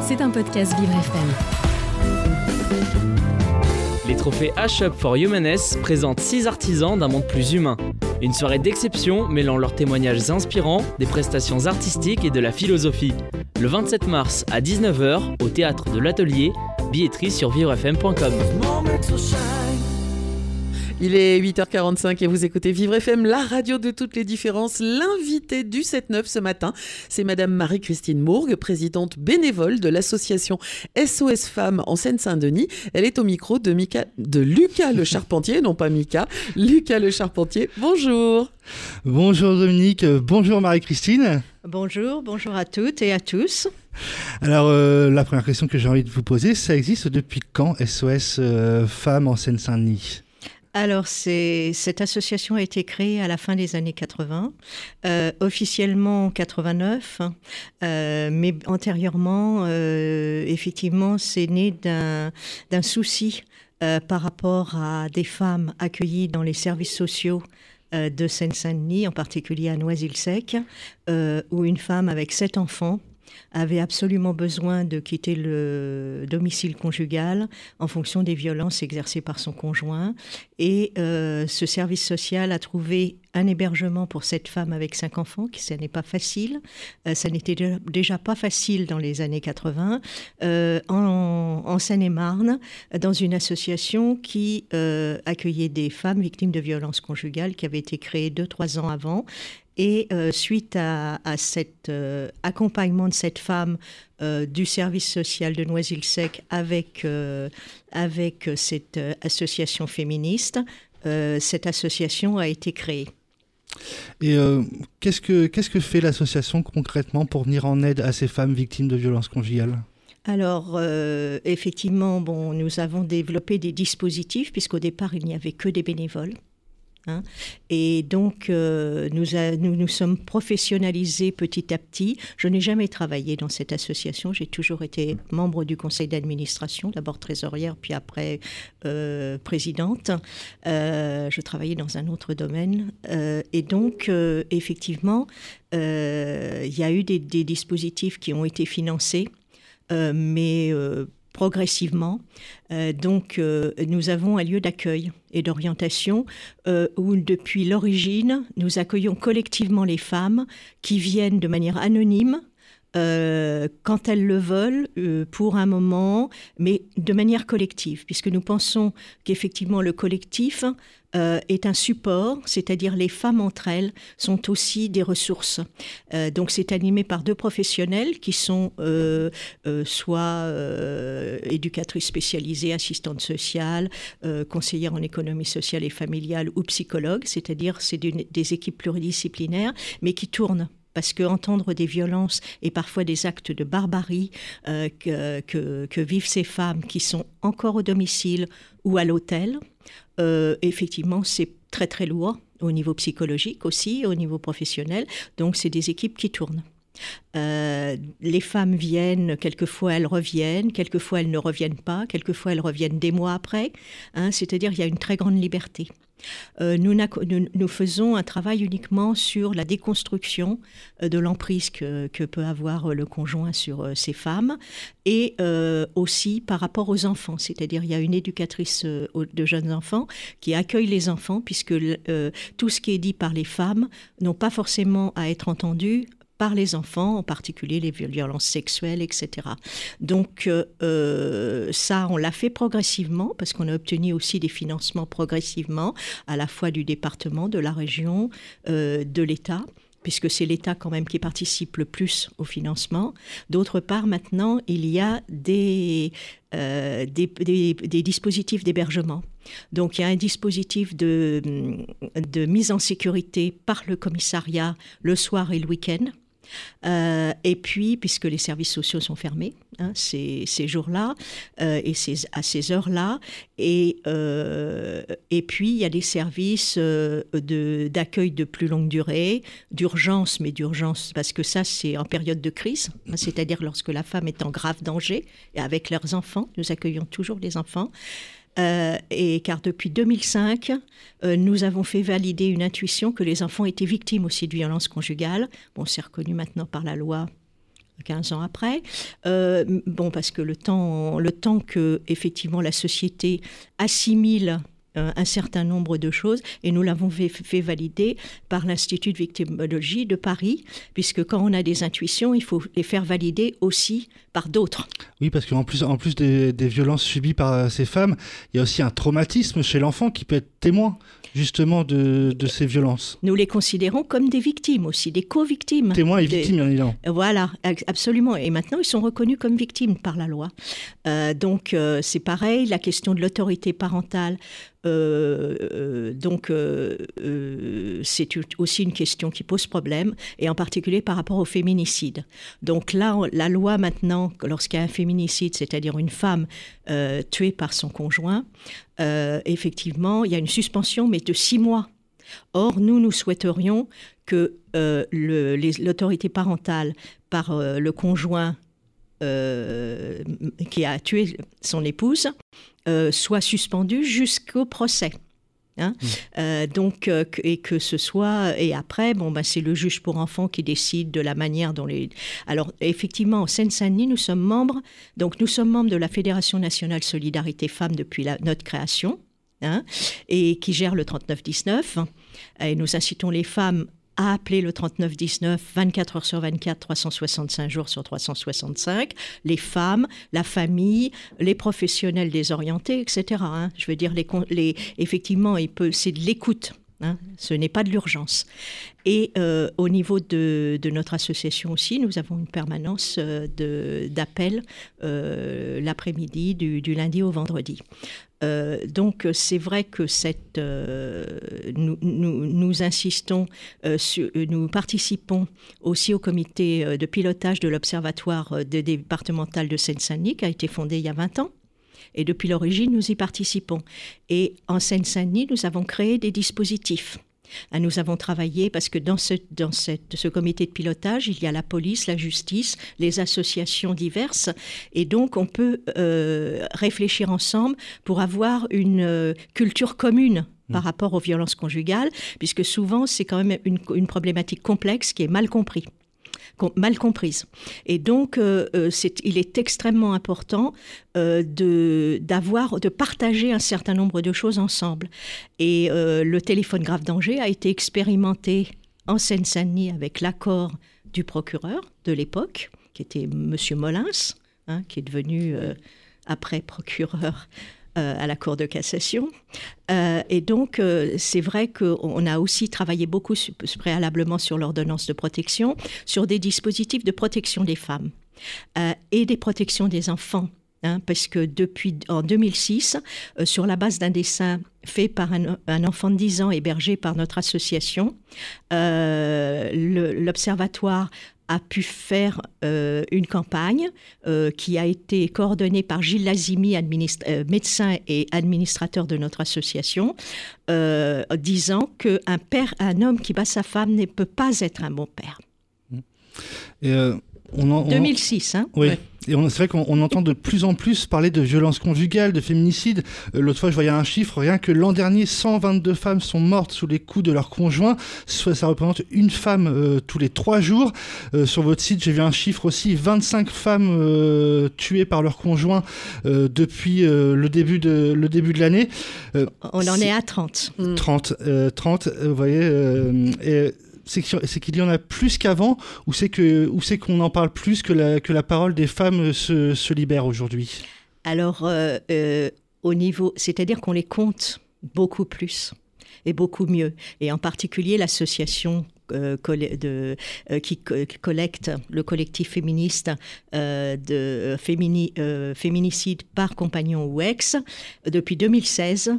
C'est un podcast Vivre FM. Les trophées H-Up for Humaness présentent 6 artisans d'un monde plus humain. Une soirée d'exception mêlant leurs témoignages inspirants, des prestations artistiques et de la philosophie. Le 27 mars à 19h au théâtre de l'Atelier, billetterie sur vivrefm.com. Il est 8h45 et vous écoutez Vivre FM, la radio de toutes les différences. L'invité du 7-9 ce matin, c'est Madame Marie-Christine Mourgue, présidente bénévole de l'association SOS Femmes en Seine-Saint-Denis. Elle est au micro de, Mika, de Lucas Le Charpentier, non pas Mika, Lucas Le Charpentier. Bonjour. Bonjour Dominique, bonjour Marie-Christine. Bonjour, bonjour à toutes et à tous. Alors, euh, la première question que j'ai envie de vous poser, ça existe depuis quand SOS euh, Femmes en Seine-Saint-Denis? Alors, cette association a été créée à la fin des années 80, euh, officiellement en 89, euh, mais antérieurement, euh, effectivement, c'est né d'un souci par rapport à des femmes accueillies dans les services sociaux de Seine-Saint-Denis, en particulier à Noisy-le-Sec, où une femme avec sept enfants avait absolument besoin de quitter le domicile conjugal en fonction des violences exercées par son conjoint. Et euh, ce service social a trouvé un hébergement pour cette femme avec cinq enfants, qui ça n'est pas facile. Euh, ça n'était déjà pas facile dans les années 80, euh, en, en Seine-et-Marne, dans une association qui accueillait des femmes victimes de violences conjugales, qui avait été créée deux, trois ans avant et euh, suite à, cet euh, accompagnement de cette femme euh, du service social de Noisy-le-Sec avec, avec cette association féministe, cette association a été créée. Et qu'est-ce que qu'est-ce que fait l'association concrètement pour venir en aide à ces femmes victimes de violences conjugales? Alors, effectivement, bon, nous avons développé des dispositifs, puisqu'au départ, il n'y avait que des bénévoles. Hein. Et donc, euh, nous, nous, sommes professionnalisés petit à petit. Je n'ai jamais travaillé dans cette association. J'ai toujours été membre du conseil d'administration, d'abord trésorière, puis après euh, présidente. Euh, je travaillais dans un autre domaine. et donc, effectivement, il y a eu des, des, dispositifs qui ont été financés. mais progressivement. Euh, donc, euh, nous avons un lieu d'accueil et d'orientation euh, où, depuis l'origine, nous accueillons collectivement les femmes qui viennent de manière anonyme euh, quand elles le veulent, euh, pour un moment, mais de manière collective, puisque nous pensons qu'effectivement le collectif euh, est un support, c'est-à-dire les femmes entre elles sont aussi des ressources. donc c'est animé par deux professionnels qui sont soit éducatrices spécialisées, assistantes sociales, conseillères en économie sociale et familiale ou psychologues, c'est-à-dire c'est des équipes pluridisciplinaires, mais qui tournent parce que entendre des violences et parfois des actes de barbarie euh, que, vivent ces femmes qui sont encore au domicile ou à l'hôtel, euh, effectivement, c'est très très lourd au niveau psychologique aussi, au niveau professionnel. Donc, c'est des équipes qui tournent. Euh, les femmes viennent, quelquefois elles reviennent, quelquefois elles ne reviennent pas, quelquefois elles reviennent des mois après. Hein, c'est-à-dire il y a une très grande liberté. Euh, nous, faisons un travail uniquement sur la déconstruction euh, de l'emprise que, peut avoir le conjoint sur ces femmes et aussi par rapport aux enfants. C'est-à-dire il y a une éducatrice de jeunes enfants qui accueille les enfants puisque tout ce qui est dit par les femmes n'ont pas forcément à être entendu par les enfants, en particulier les violences sexuelles, etc. Donc euh, euh, ça, on l'a fait progressivement parce qu'on a obtenu aussi des financements progressivement, à la fois du département, de la région, euh, de l'État puisque c'est l'État quand même qui participe le plus au financement. D'autre part, maintenant, il y a des, dispositifs d'hébergement. Donc il y a un dispositif de mise en sécurité par le commissariat le soir et le week-end. Euh, et puis, puisque les services sociaux sont fermés hein, ces, jours-là euh, et à ces heures-là, et, euh, et puis il y a des services d'accueil de, plus longue durée, d'urgence, mais d'urgence parce que ça c'est en période de crise, hein, c'est-à-dire lorsque la femme est en grave danger et avec leurs enfants, nous accueillons toujours les enfants. Euh, et car depuis 2005, euh, nous avons fait valider une intuition que les enfants étaient victimes aussi de violences conjugales. Bon, c'est reconnu maintenant par la loi 15 ans après. Euh, bon, parce que le temps, le temps que effectivement la société assimile un certain nombre de choses et nous l'avons fait, valider par l'Institut de victimologie de Paris, puisque quand on a des intuitions, il faut les faire valider aussi par d'autres. Oui, parce qu'en plus, en plus des, des, violences subies par ces femmes, il y a aussi un traumatisme chez l'enfant qui peut être témoin justement de, de, ces violences. Nous les considérons comme des victimes aussi, des co-victimes. Témoins et victimes, bien évidemment. Voilà, absolument. Et maintenant, ils sont reconnus comme victimes par la loi. Euh, donc, euh, c'est pareil, la question de l'autorité parentale. Euh, euh donc, euh, c'est aussi une question qui pose problème, et en particulier par rapport au féminicide. Donc là, la loi maintenant, lorsqu'il y a un féminicide, c'est-à-dire une femme tuée par son conjoint, effectivement, il y a une suspension, mais de six mois. Or, nous, nous souhaiterions que l'autorité parentale par le conjoint euh, qui a tué son épouse euh, soit suspendu jusqu'au procès. Hein mmh. euh, donc, euh, et que ce soit, et après, bon, ben, c'est le juge pour enfants qui décide de la manière dont les. Alors, effectivement, en Seine-Saint-Denis, nous sommes membres, donc nous sommes membres de la Fédération nationale Solidarité Femmes depuis la, notre création, hein, et qui gère le 3919. Et nous incitons les femmes à appeler le 3919 24 heures sur 24, 365 jours sur 365, les femmes, la famille, les professionnels désorientés, etc. Hein. Je veux dire, les, les, effectivement, c'est de l'écoute. Hein. Ce n'est pas de l'urgence. Et euh, au niveau de, notre association aussi, nous avons une permanence euh, d'appel euh, l'après-midi du, lundi au vendredi. Euh, donc c'est vrai que euh, nous, nous, insistons, euh, nous participons aussi au comité de pilotage de l'Observatoire départemental de Seine-Saint-Denis qui a été fondé il y a 20 ans. Et depuis l'origine, nous y participons. Et en Seine-Saint-Denis, nous avons créé des dispositifs nous avons travaillé parce que dans, ce, dans cette, ce comité de pilotage, il y a la police, la justice, les associations diverses, et donc on peut euh, réfléchir ensemble pour avoir une euh, culture commune par mmh. rapport aux violences conjugales, puisque souvent c'est quand même une, une problématique complexe qui est mal comprise mal comprise. Et donc, euh, euh, il est extrêmement important euh, de, d'avoir, de partager un certain nombre de choses ensemble. Et le téléphone grave danger a été expérimenté en Seine-Saint-Denis avec l'accord du procureur de l'époque, qui était Monsieur Molins, hein, qui est devenu après procureur à la Cour de cassation. Euh, et donc, euh, c'est vrai qu'on a aussi travaillé beaucoup préalablement sur l'ordonnance de protection, sur des dispositifs de protection des femmes et des protections des enfants. Hein, parce que depuis en 2006, sur la base d'un dessin fait par un, enfant de 10 ans hébergé par notre association, l'Observatoire a pu faire euh, une campagne euh, qui a été coordonnée par Gilles Lazimi, euh, médecin et administrateur de notre association, disant qu'un père, un homme qui bat sa femme ne peut pas être un bon père. On en, on... 2006, hein Oui. Ouais. Et c'est vrai qu'on entend de plus en plus parler de violence conjugale, de féminicide. Euh, L'autre fois, je voyais un chiffre, rien que l'an dernier, 122 femmes sont mortes sous les coups de leur conjoint. Ça représente une femme euh, tous les trois jours. Euh, sur votre site, j'ai vu un chiffre aussi, 25 femmes euh, tuées par leur conjoint depuis le début de le début de l'année. On en est à 30. 30, 30, vous voyez. et c'est qu'il y en a plus qu'avant ou c'est que qu'on en parle plus que la, que la parole des femmes se, se libère aujourd'hui? Alors euh, euh, au niveau, c'est-à-dire qu'on les compte beaucoup plus et beaucoup mieux. Et en particulier l'association euh, qui, co qui, collecte le collectif féministe de fémini, féminicide par compagnon ou ex depuis 2016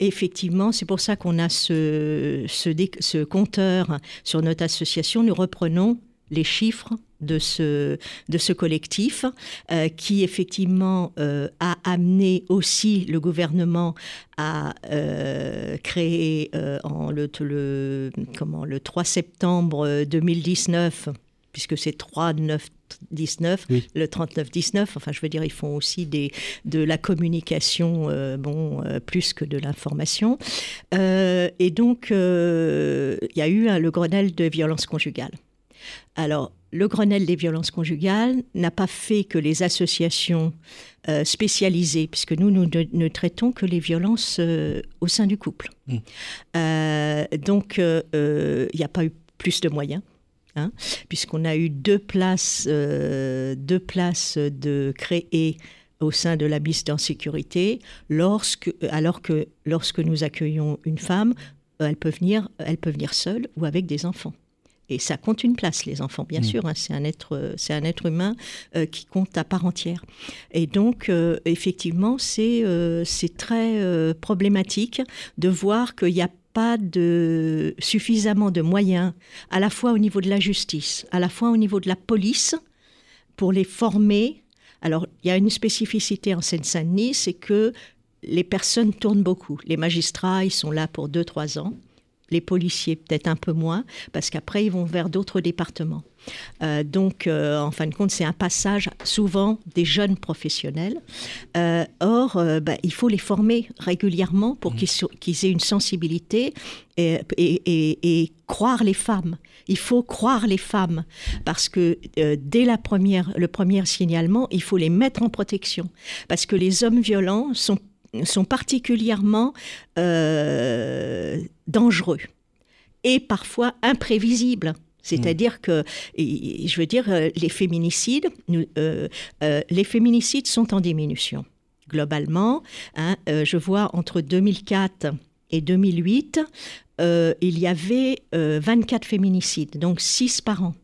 effectivement, c'est pour ça qu'on a ce, compteur sur notre association. Nous reprenons les chiffres de ce, collectif euh, qui effectivement euh, a amené aussi le gouvernement à euh, créer le 3 septembre 2019 puisque c'est 3, 9, 19, oui. le 39-19. Enfin, je veux dire, ils font aussi des, de la communication, euh, bon, euh, plus que de l'information. Euh, et donc, il y a eu hein, le Grenelle de violence conjugale. Alors, le Grenelle des violences conjugales n'a pas fait que les associations euh, spécialisées, puisque nous, nous ne, traitons que les violences euh, au sein du couple. Mmh. Euh, donc, il n'y a pas eu plus de moyens. Hein, puisqu'on a eu deux places, deux places de créer au sein de la en sécurité, lorsque, alors que lorsque nous accueillons une femme, elle peut venir, elle peut venir seule ou avec des enfants. Et ça compte une place, les enfants, bien mm. sûr. Hein, c'est un être, c'est un être humain euh, qui compte à part entière. Et donc, euh, effectivement, c'est euh, c'est très problématique de voir qu'il n'y a pas de suffisamment de moyens, à la fois au niveau de la justice, à la fois au niveau de la police, pour les former. Alors, il y a une spécificité en Seine-Saint-Denis, c'est que les personnes tournent beaucoup. Les magistrats, ils sont là pour 2-3 ans les policiers peut-être un peu moins, parce qu'après ils vont vers d'autres départements. Euh, donc, euh, en fin de compte, c'est un passage souvent des jeunes professionnels. Euh, or, bah, il faut les former régulièrement pour mmh. qu'ils aient une sensibilité et, et, croire les femmes. Il faut croire les femmes parce que dès la première, le premier signalement, il faut les mettre en protection parce que les hommes violents sont sont particulièrement euh, dangereux et parfois imprévisibles. C'est-à-dire que, je veux dire, euh, les féminicides, euh, les féminicides sont en diminution. Globalement, hein, je vois entre 2004 et 2008, il y avait 24 féminicides, donc 6 par an.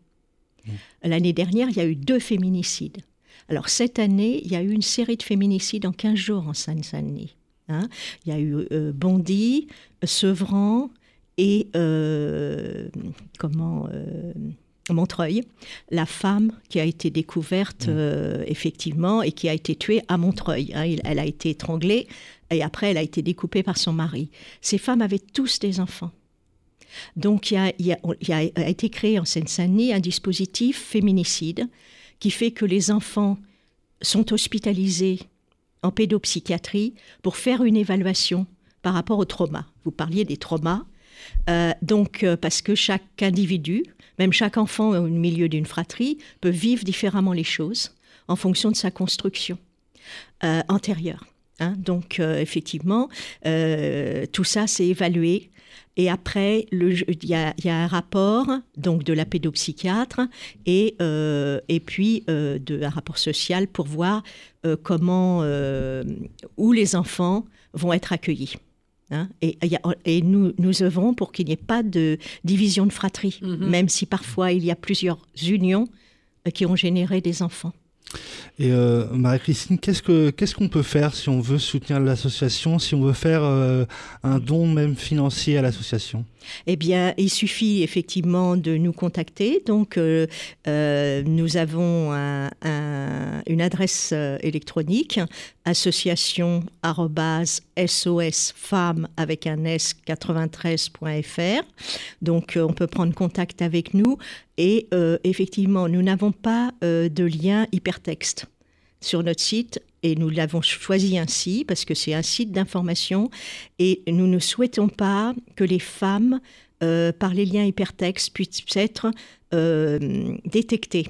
Mmh. L'année dernière, il y a eu deux féminicides. Alors cette année, il y a eu une série de féminicides en 15 jours en Seine-Saint-Denis. Hein. il y a eu euh, Bondy, Sevran et euh, comment euh, Montreuil, la femme qui a été découverte mmh. effectivement et qui a été tuée à Montreuil. Hein. elle a été étranglée et après elle a été découpée par son mari. Ces femmes avaient tous des enfants. Donc il y a, il a été créé en Seine-Saint-Denis un dispositif féminicide qui fait que les enfants sont hospitalisés en pédopsychiatrie pour faire une évaluation par rapport au trauma. Vous parliez des traumas. Euh, donc, euh, parce que chaque individu, même chaque enfant au milieu d'une fratrie, peut vivre différemment les choses en fonction de sa construction euh, antérieure. Hein. donc, effectivement, tout ça, c'est évalué et après, il y, a, un rapport donc de la pédopsychiatre et, euh, et puis euh, de, un rapport social pour voir euh, comment, où les enfants vont être accueillis. Hein. et, et, nous, nous œuvrons pour qu'il n'y ait pas de division de fratrie, mm-hmm. même si parfois il y a plusieurs unions qui ont généré des enfants. Et euh, Marie-Christine, qu'est-ce qu'on qu'est-ce qu'on peut faire si on veut soutenir l'association, si on veut faire euh, un don même financier à l'association? Eh bien, il suffit effectivement de nous contacter. Donc, euh, euh, nous avons une adresse euh, électronique association @sosfemmes avec un s 93.fr. Donc, on peut prendre contact avec nous. Et effectivement, nous n'avons pas de lien hypertexte sur notre site et nous l'avons choisi ainsi parce que c'est un site d'information et nous ne souhaitons pas que les femmes, euh, par les liens hypertextes, puissent être euh, détectées.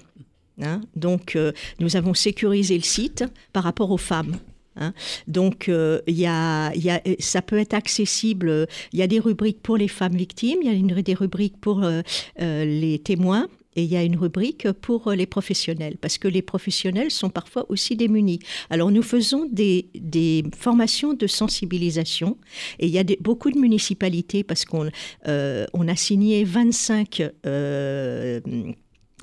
Hein. Donc, euh, nous avons sécurisé le site par rapport aux femmes. Hein. Donc, ça peut être accessible. Il y a des rubriques pour les femmes victimes, il y a des rubriques pour les témoins, et il y a une rubrique pour les professionnels, parce que les professionnels sont parfois aussi démunis. Alors nous faisons des, formations de sensibilisation, et il y a beaucoup de municipalités, parce qu'on euh, a signé 25... Euh,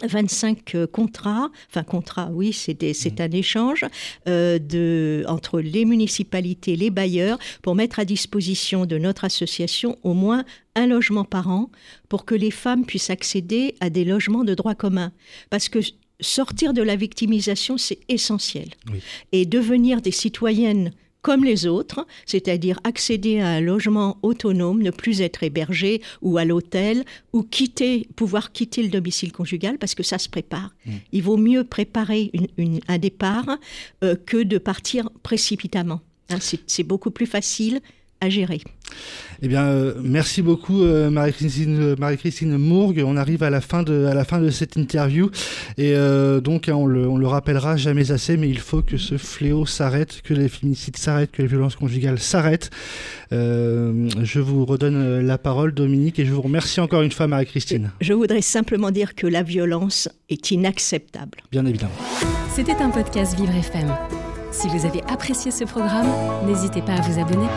25 euh, contrats, enfin contrats, oui, c'est mmh. un échange euh, de, entre les municipalités, les bailleurs, pour mettre à disposition de notre association au moins un logement par an pour que les femmes puissent accéder à des logements de droit commun. Parce que sortir de la victimisation, c'est essentiel. Et devenir des citoyennes comme les autres, c'est-à-dire accéder à un logement autonome, ne plus être hébergé ou à l'hôtel, ou quitter, pouvoir quitter le domicile conjugal parce que ça se prépare. Mm. Il vaut mieux préparer un départ euh, que de partir précipitamment. Hein, c'est beaucoup plus facile à gérer. Eh bien, euh, merci beaucoup euh, Marie-Christine euh, Marie-Christine Mourgue. On arrive à la fin de à la fin de cette interview et donc hein, on, le, on le rappellera jamais assez, mais il faut que ce fléau s'arrête, que les féminicides s'arrêtent, que les violences conjugales s'arrêtent. je vous redonne la parole, Dominique, et je vous remercie encore une fois, Marie-Christine. Je voudrais simplement dire que la violence est inacceptable. Bien évidemment. C'était un podcast Vivre FM. Si vous avez apprécié ce programme, n'hésitez pas à vous abonner.